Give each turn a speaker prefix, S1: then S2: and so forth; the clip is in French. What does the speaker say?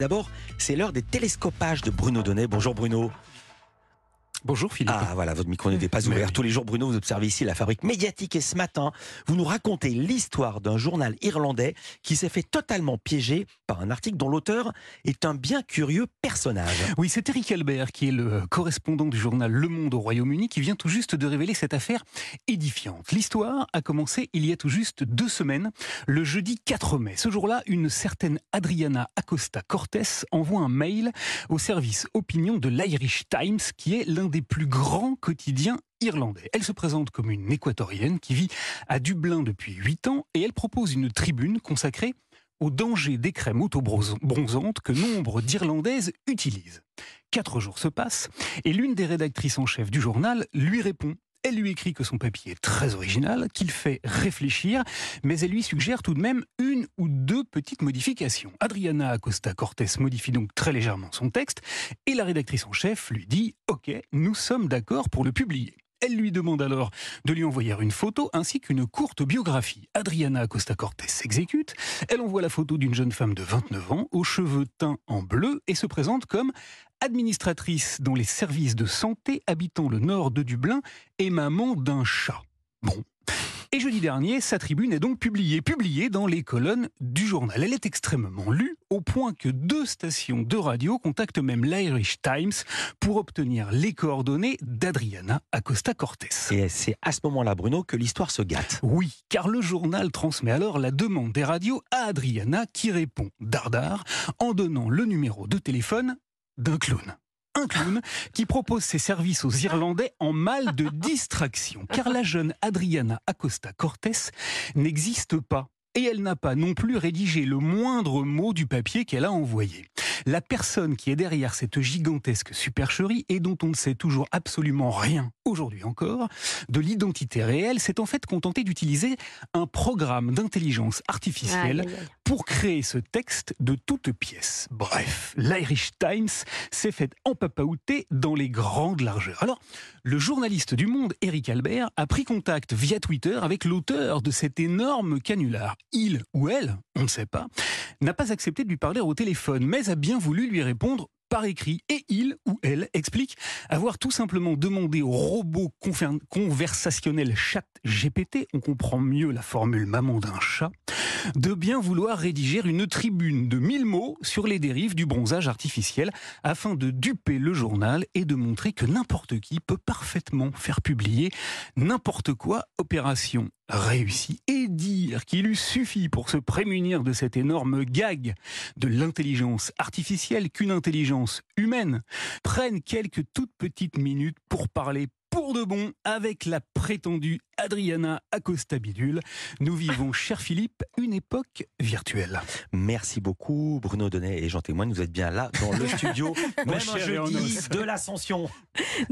S1: D'abord, c'est l'heure des télescopages de Bruno Donnet. Bonjour Bruno.
S2: Bonjour Philippe.
S1: Ah voilà, votre micro n'était pas ouvert. Tous les jours, Bruno, vous observez ici la fabrique médiatique et ce matin, vous nous racontez l'histoire d'un journal irlandais qui s'est fait totalement piéger par un article dont l'auteur est un bien curieux personnage.
S2: Oui, c'est Eric Albert qui est le correspondant du journal Le Monde au Royaume-Uni qui vient tout juste de révéler cette affaire édifiante. L'histoire a commencé il y a tout juste deux semaines, le jeudi 4 mai. Ce jour-là, une certaine Adriana Acosta Cortés envoie un mail au service opinion de l'Irish Times qui est l'un des plus grands quotidiens irlandais. Elle se présente comme une équatorienne qui vit à Dublin depuis 8 ans et elle propose une tribune consacrée au danger des crèmes auto-bronzantes que nombre d'Irlandaises utilisent. Quatre jours se passent et l'une des rédactrices en chef du journal lui répond elle lui écrit que son papier est très original, qu'il fait réfléchir, mais elle lui suggère tout de même une ou deux petites modifications. Adriana Acosta Cortés modifie donc très légèrement son texte et la rédactrice en chef lui dit Ok, nous sommes d'accord pour le publier. Elle lui demande alors de lui envoyer une photo ainsi qu'une courte biographie. Adriana Acosta Cortés s'exécute. Elle envoie la photo d'une jeune femme de 29 ans, aux cheveux teints en bleu, et se présente comme administratrice dans les services de santé habitant le nord de Dublin et maman d'un chat. Bon. Et jeudi dernier, sa tribune est donc publiée, publiée dans les colonnes du journal. Elle est extrêmement lue, au point que deux stations de radio contactent même l'Irish Times pour obtenir les coordonnées d'Adriana Acosta Cortés.
S1: Et c'est à ce moment-là, Bruno, que l'histoire se gâte.
S2: Oui, car le journal transmet alors la demande des radios à Adriana qui répond dardard en donnant le numéro de téléphone d'un clown. Qui propose ses services aux Irlandais en mal de distraction, car la jeune Adriana Acosta Cortés n'existe pas. Et elle n'a pas non plus rédigé le moindre mot du papier qu'elle a envoyé. La personne qui est derrière cette gigantesque supercherie et dont on ne sait toujours absolument rien aujourd'hui encore, de l'identité réelle, s'est en fait contentée d'utiliser un programme d'intelligence artificielle pour créer ce texte de toutes pièces. Bref, l'Irish Times s'est fait empapaouter dans les grandes largeurs. Alors, le journaliste du Monde, Eric Albert, a pris contact via Twitter avec l'auteur de cet énorme canular. Il ou elle, on ne sait pas, n'a pas accepté de lui parler au téléphone, mais a bien voulu lui répondre par écrit. Et il ou elle explique avoir tout simplement demandé au robot conversationnel chat GPT, on comprend mieux la formule maman d'un chat, de bien vouloir rédiger une tribune de 1000 mots sur les dérives du bronzage artificiel afin de duper le journal et de montrer que n'importe qui peut parfaitement faire publier n'importe quoi, opération réussie, et dire qu'il eût suffi pour se prémunir de cette énorme gag de l'intelligence artificielle qu'une intelligence humaine prenne quelques toutes petites minutes pour parler pour de bon avec la prétendue Adriana Acosta Bidule. Nous vivons, cher Philippe, une époque virtuelle.
S1: Merci beaucoup, Bruno Donnet et Jean Témoigne. Vous êtes bien là dans le studio, même un jeudi de l'Ascension.